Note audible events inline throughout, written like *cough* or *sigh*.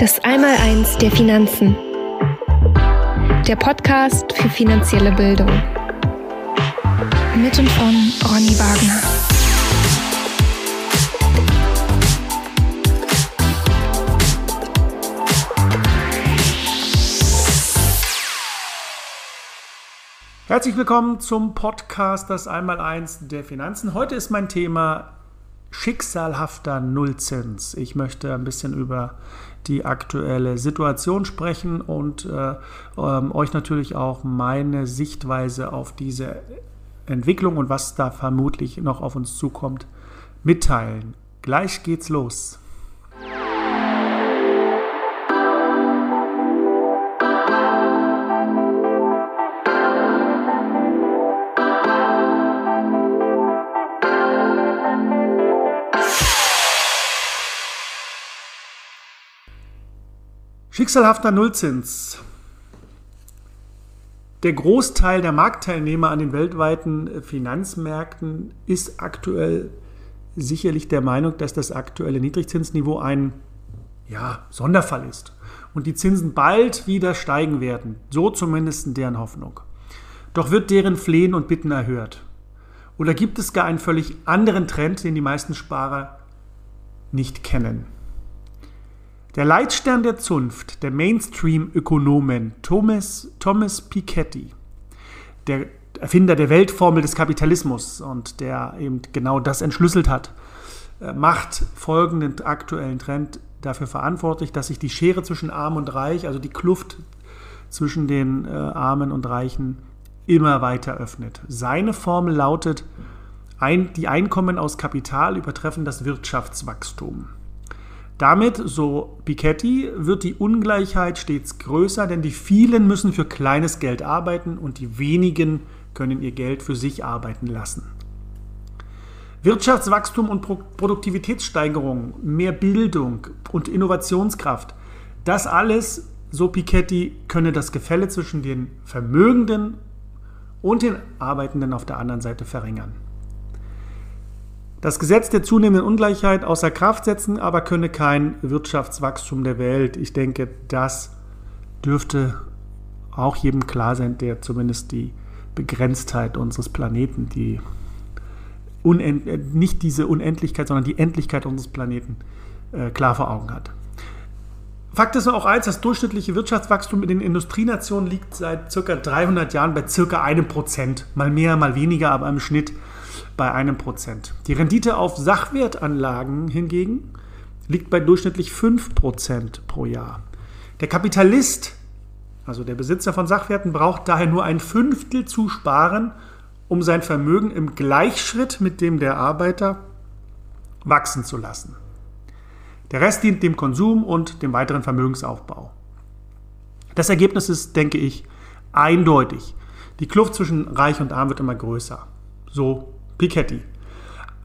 Das Einmaleins der Finanzen. Der Podcast für finanzielle Bildung. Mit und von Ronny Wagner. Herzlich willkommen zum Podcast Das Einmaleins der Finanzen. Heute ist mein Thema schicksalhafter Nullzins. Ich möchte ein bisschen über die aktuelle Situation sprechen und äh, ähm, euch natürlich auch meine Sichtweise auf diese Entwicklung und was da vermutlich noch auf uns zukommt mitteilen. Gleich geht's los. Schicksalhafter Nullzins. Der Großteil der Marktteilnehmer an den weltweiten Finanzmärkten ist aktuell sicherlich der Meinung, dass das aktuelle Niedrigzinsniveau ein ja, Sonderfall ist und die Zinsen bald wieder steigen werden. So zumindest deren Hoffnung. Doch wird deren Flehen und Bitten erhört? Oder gibt es gar einen völlig anderen Trend, den die meisten Sparer nicht kennen? Der Leitstern der Zunft, der Mainstream-Ökonomen Thomas, Thomas Piketty, der Erfinder der Weltformel des Kapitalismus und der eben genau das entschlüsselt hat, äh, macht folgenden aktuellen Trend dafür verantwortlich, dass sich die Schere zwischen Arm und Reich, also die Kluft zwischen den äh, Armen und Reichen, immer weiter öffnet. Seine Formel lautet, ein, die Einkommen aus Kapital übertreffen das Wirtschaftswachstum. Damit, so Piketty, wird die Ungleichheit stets größer, denn die vielen müssen für kleines Geld arbeiten und die wenigen können ihr Geld für sich arbeiten lassen. Wirtschaftswachstum und Produktivitätssteigerung, mehr Bildung und Innovationskraft, das alles, so Piketty, könne das Gefälle zwischen den Vermögenden und den Arbeitenden auf der anderen Seite verringern das Gesetz der zunehmenden Ungleichheit außer Kraft setzen, aber könne kein Wirtschaftswachstum der Welt. Ich denke, das dürfte auch jedem klar sein, der zumindest die Begrenztheit unseres Planeten, die Unend äh, nicht diese Unendlichkeit, sondern die Endlichkeit unseres Planeten äh, klar vor Augen hat. Fakt ist auch eins, das durchschnittliche Wirtschaftswachstum in den Industrienationen liegt seit ca. 300 Jahren bei ca. einem Prozent. Mal mehr, mal weniger, aber im Schnitt bei einem Prozent. Die Rendite auf Sachwertanlagen hingegen liegt bei durchschnittlich 5% pro Jahr. Der Kapitalist, also der Besitzer von Sachwerten, braucht daher nur ein Fünftel zu sparen, um sein Vermögen im Gleichschritt mit dem der Arbeiter wachsen zu lassen. Der Rest dient dem Konsum und dem weiteren Vermögensaufbau. Das Ergebnis ist, denke ich, eindeutig. Die Kluft zwischen Reich und Arm wird immer größer. So Piketty.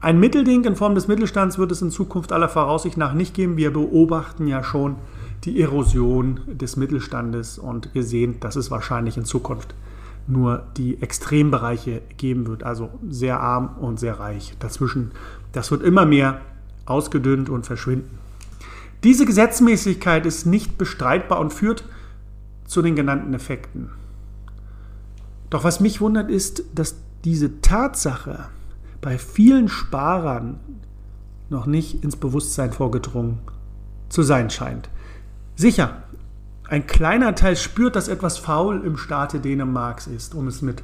Ein Mittelding in Form des Mittelstands wird es in Zukunft aller Voraussicht nach nicht geben. Wir beobachten ja schon die Erosion des Mittelstandes und wir sehen, dass es wahrscheinlich in Zukunft nur die Extrembereiche geben wird, also sehr arm und sehr reich. Dazwischen, das wird immer mehr ausgedünnt und verschwinden. Diese Gesetzmäßigkeit ist nicht bestreitbar und führt zu den genannten Effekten. Doch was mich wundert ist, dass diese Tatsache, bei vielen Sparern noch nicht ins Bewusstsein vorgedrungen zu sein scheint. Sicher, ein kleiner Teil spürt, dass etwas faul im Staate Dänemarks ist, um es mit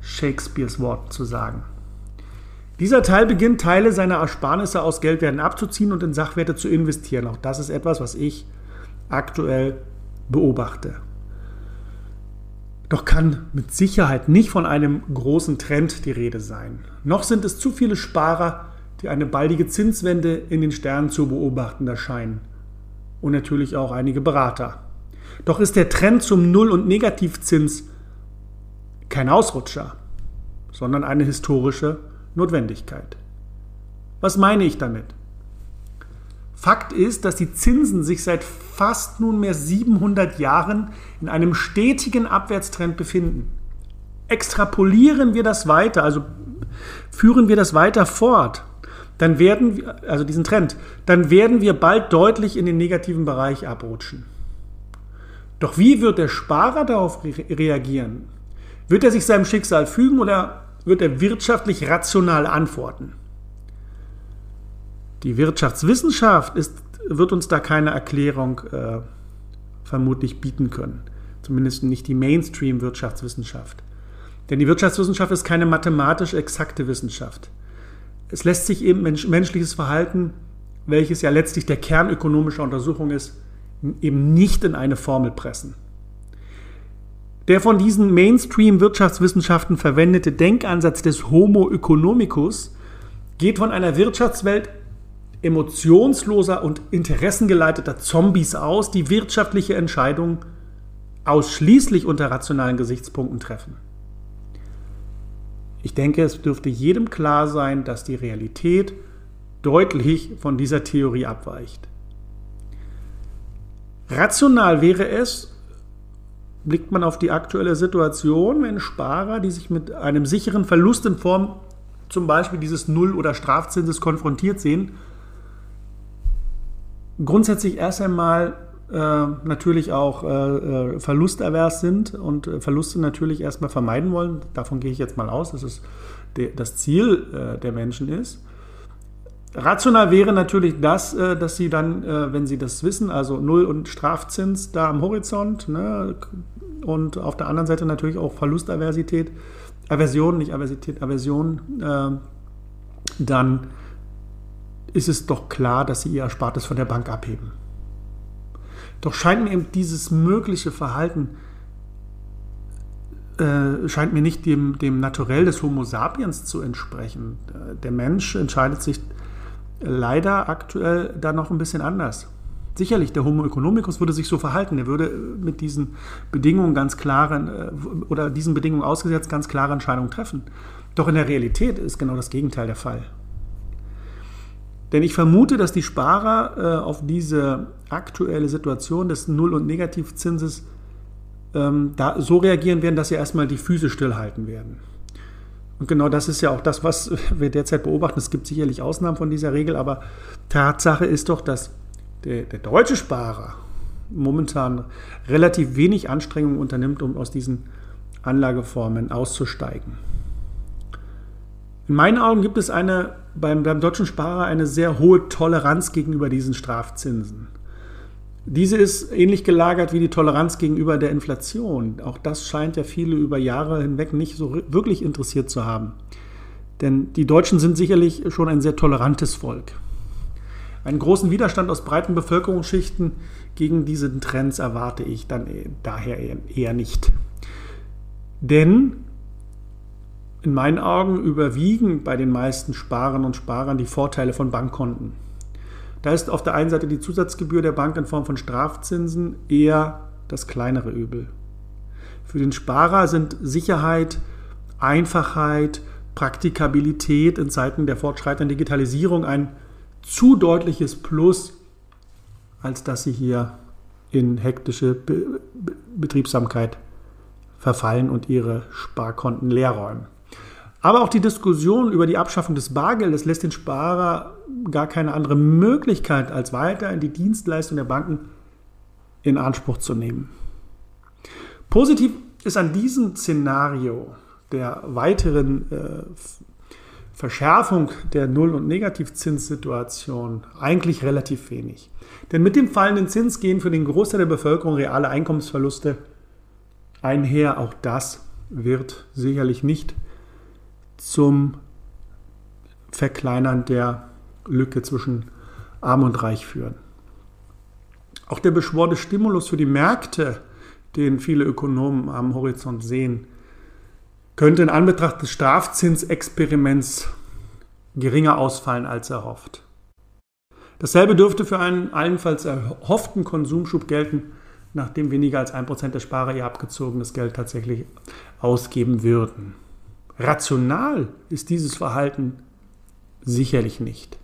Shakespeares Worten zu sagen. Dieser Teil beginnt, Teile seiner Ersparnisse aus Geldwerten abzuziehen und in Sachwerte zu investieren. Auch das ist etwas, was ich aktuell beobachte. Doch kann mit Sicherheit nicht von einem großen Trend die Rede sein. Noch sind es zu viele Sparer, die eine baldige Zinswende in den Sternen zu beobachten erscheinen. Und natürlich auch einige Berater. Doch ist der Trend zum Null- und Negativzins kein Ausrutscher, sondern eine historische Notwendigkeit. Was meine ich damit? Fakt ist, dass die Zinsen sich seit fast nunmehr 700 Jahren in einem stetigen Abwärtstrend befinden. Extrapolieren wir das weiter, also führen wir das weiter fort, dann werden wir, also diesen Trend, dann werden wir bald deutlich in den negativen Bereich abrutschen. Doch wie wird der Sparer darauf reagieren? Wird er sich seinem Schicksal fügen oder wird er wirtschaftlich rational antworten? Die Wirtschaftswissenschaft ist, wird uns da keine Erklärung äh, vermutlich bieten können. Zumindest nicht die Mainstream-Wirtschaftswissenschaft. Denn die Wirtschaftswissenschaft ist keine mathematisch exakte Wissenschaft. Es lässt sich eben mensch menschliches Verhalten, welches ja letztlich der Kern ökonomischer Untersuchung ist, eben nicht in eine Formel pressen. Der von diesen Mainstream-Wirtschaftswissenschaften verwendete Denkansatz des Homo economicus geht von einer Wirtschaftswelt emotionsloser und interessengeleiteter Zombies aus, die wirtschaftliche Entscheidungen ausschließlich unter rationalen Gesichtspunkten treffen. Ich denke, es dürfte jedem klar sein, dass die Realität deutlich von dieser Theorie abweicht. Rational wäre es, blickt man auf die aktuelle Situation, wenn Sparer, die sich mit einem sicheren Verlust in Form zum Beispiel dieses Null- oder Strafzinses konfrontiert sehen, grundsätzlich erst einmal äh, natürlich auch äh, äh verlustervers sind und äh, Verluste natürlich erstmal vermeiden wollen. Davon gehe ich jetzt mal aus, dass es de, das Ziel äh, der Menschen ist. Rational wäre natürlich das, äh, dass sie dann, wenn sie das wissen, also Null- und Strafzins da am Horizont ne, und auf der anderen Seite natürlich auch Verlustaversität, Aversion, nicht Aversität, Aversion, dann ist es doch klar, dass sie ihr Erspartes von der Bank abheben. Doch scheint mir eben dieses mögliche Verhalten, äh, scheint mir nicht dem, dem Naturell des Homo sapiens zu entsprechen. Der Mensch entscheidet sich leider aktuell da noch ein bisschen anders. Sicherlich, der Homo economicus würde sich so verhalten. Er würde mit diesen Bedingungen ganz klaren äh, oder diesen Bedingungen ausgesetzt ganz klare Entscheidungen treffen. Doch in der Realität ist genau das Gegenteil der Fall. Denn ich vermute, dass die Sparer äh, auf diese aktuelle Situation des Null- und Negativzinses ähm, da so reagieren werden, dass sie erstmal die Füße stillhalten werden. Und genau das ist ja auch das, was *laughs* wir derzeit beobachten. Es gibt sicherlich Ausnahmen von dieser Regel, aber Tatsache ist doch, dass der, der deutsche Sparer momentan relativ wenig Anstrengungen unternimmt, um aus diesen Anlageformen auszusteigen. In meinen Augen gibt es eine, beim, beim deutschen Sparer eine sehr hohe Toleranz gegenüber diesen Strafzinsen. Diese ist ähnlich gelagert wie die Toleranz gegenüber der Inflation. Auch das scheint ja viele über Jahre hinweg nicht so wirklich interessiert zu haben. Denn die Deutschen sind sicherlich schon ein sehr tolerantes Volk. Einen großen Widerstand aus breiten Bevölkerungsschichten gegen diese Trends erwarte ich dann daher eher nicht. Denn in meinen Augen überwiegen bei den meisten Sparern und Sparern die Vorteile von Bankkonten. Da ist auf der einen Seite die Zusatzgebühr der Bank in Form von Strafzinsen eher das kleinere Übel. Für den Sparer sind Sicherheit, Einfachheit, Praktikabilität in Zeiten der fortschreitenden Digitalisierung ein zu deutliches Plus, als dass sie hier in hektische Be Betriebsamkeit verfallen und ihre Sparkonten leer räumen. Aber auch die Diskussion über die Abschaffung des Bargeldes lässt den Sparer gar keine andere Möglichkeit, als weiter in die Dienstleistung der Banken in Anspruch zu nehmen. Positiv ist an diesem Szenario der weiteren äh, Verschärfung der Null- und Negativzinssituation eigentlich relativ wenig. Denn mit dem fallenden Zins gehen für den Großteil der Bevölkerung reale Einkommensverluste einher. Auch das wird sicherlich nicht zum Verkleinern der Lücke zwischen Arm und Reich führen. Auch der beschworene Stimulus für die Märkte, den viele Ökonomen am Horizont sehen, könnte in Anbetracht des Strafzinsexperiments geringer ausfallen als erhofft. Dasselbe dürfte für einen allenfalls erhofften Konsumschub gelten, nachdem weniger als 1% der Sparer ihr abgezogenes Geld tatsächlich ausgeben würden. Rational ist dieses Verhalten sicherlich nicht.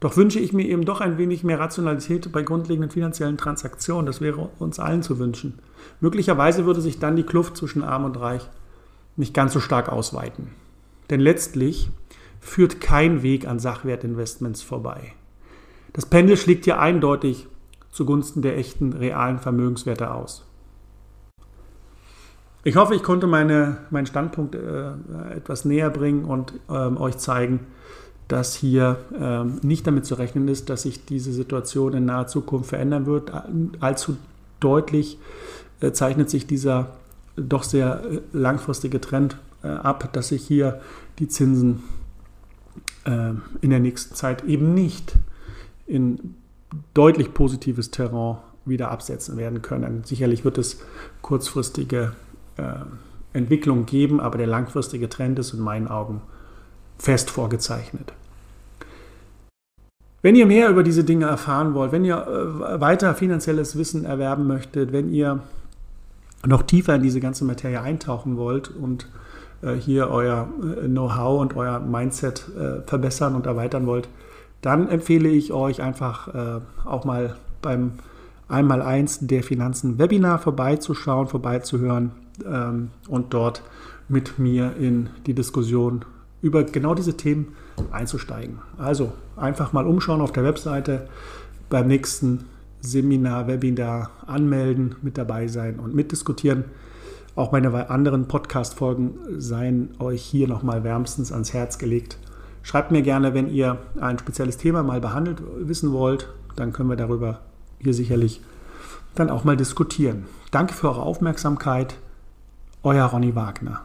Doch wünsche ich mir eben doch ein wenig mehr Rationalität bei grundlegenden finanziellen Transaktionen. Das wäre uns allen zu wünschen. Möglicherweise würde sich dann die Kluft zwischen Arm und Reich nicht ganz so stark ausweiten. Denn letztlich führt kein Weg an Sachwertinvestments vorbei. Das Pendel schlägt hier eindeutig zugunsten der echten realen Vermögenswerte aus. Ich hoffe, ich konnte meine, meinen Standpunkt äh, etwas näher bringen und ähm, euch zeigen, dass hier ähm, nicht damit zu rechnen ist, dass sich diese Situation in naher Zukunft verändern wird. Allzu deutlich äh, zeichnet sich dieser doch sehr äh, langfristige Trend äh, ab, dass sich hier die Zinsen äh, in der nächsten Zeit eben nicht in deutlich positives Terrain wieder absetzen werden können. Sicherlich wird es kurzfristige äh, Entwicklung geben, aber der langfristige Trend ist in meinen Augen fest vorgezeichnet. Wenn ihr mehr über diese Dinge erfahren wollt, wenn ihr äh, weiter finanzielles Wissen erwerben möchtet, wenn ihr noch tiefer in diese ganze Materie eintauchen wollt und äh, hier euer äh, Know-how und euer Mindset äh, verbessern und erweitern wollt, dann empfehle ich euch einfach äh, auch mal beim Einmaleins der Finanzen Webinar vorbeizuschauen, vorbeizuhören ähm, und dort mit mir in die Diskussion über genau diese Themen einzusteigen. Also einfach mal umschauen auf der Webseite, beim nächsten Seminar, Webinar anmelden, mit dabei sein und mitdiskutieren. Auch meine anderen Podcast-Folgen seien euch hier nochmal wärmstens ans Herz gelegt. Schreibt mir gerne, wenn ihr ein spezielles Thema mal behandelt wissen wollt, dann können wir darüber hier sicherlich dann auch mal diskutieren. Danke für eure Aufmerksamkeit. Euer Ronny Wagner.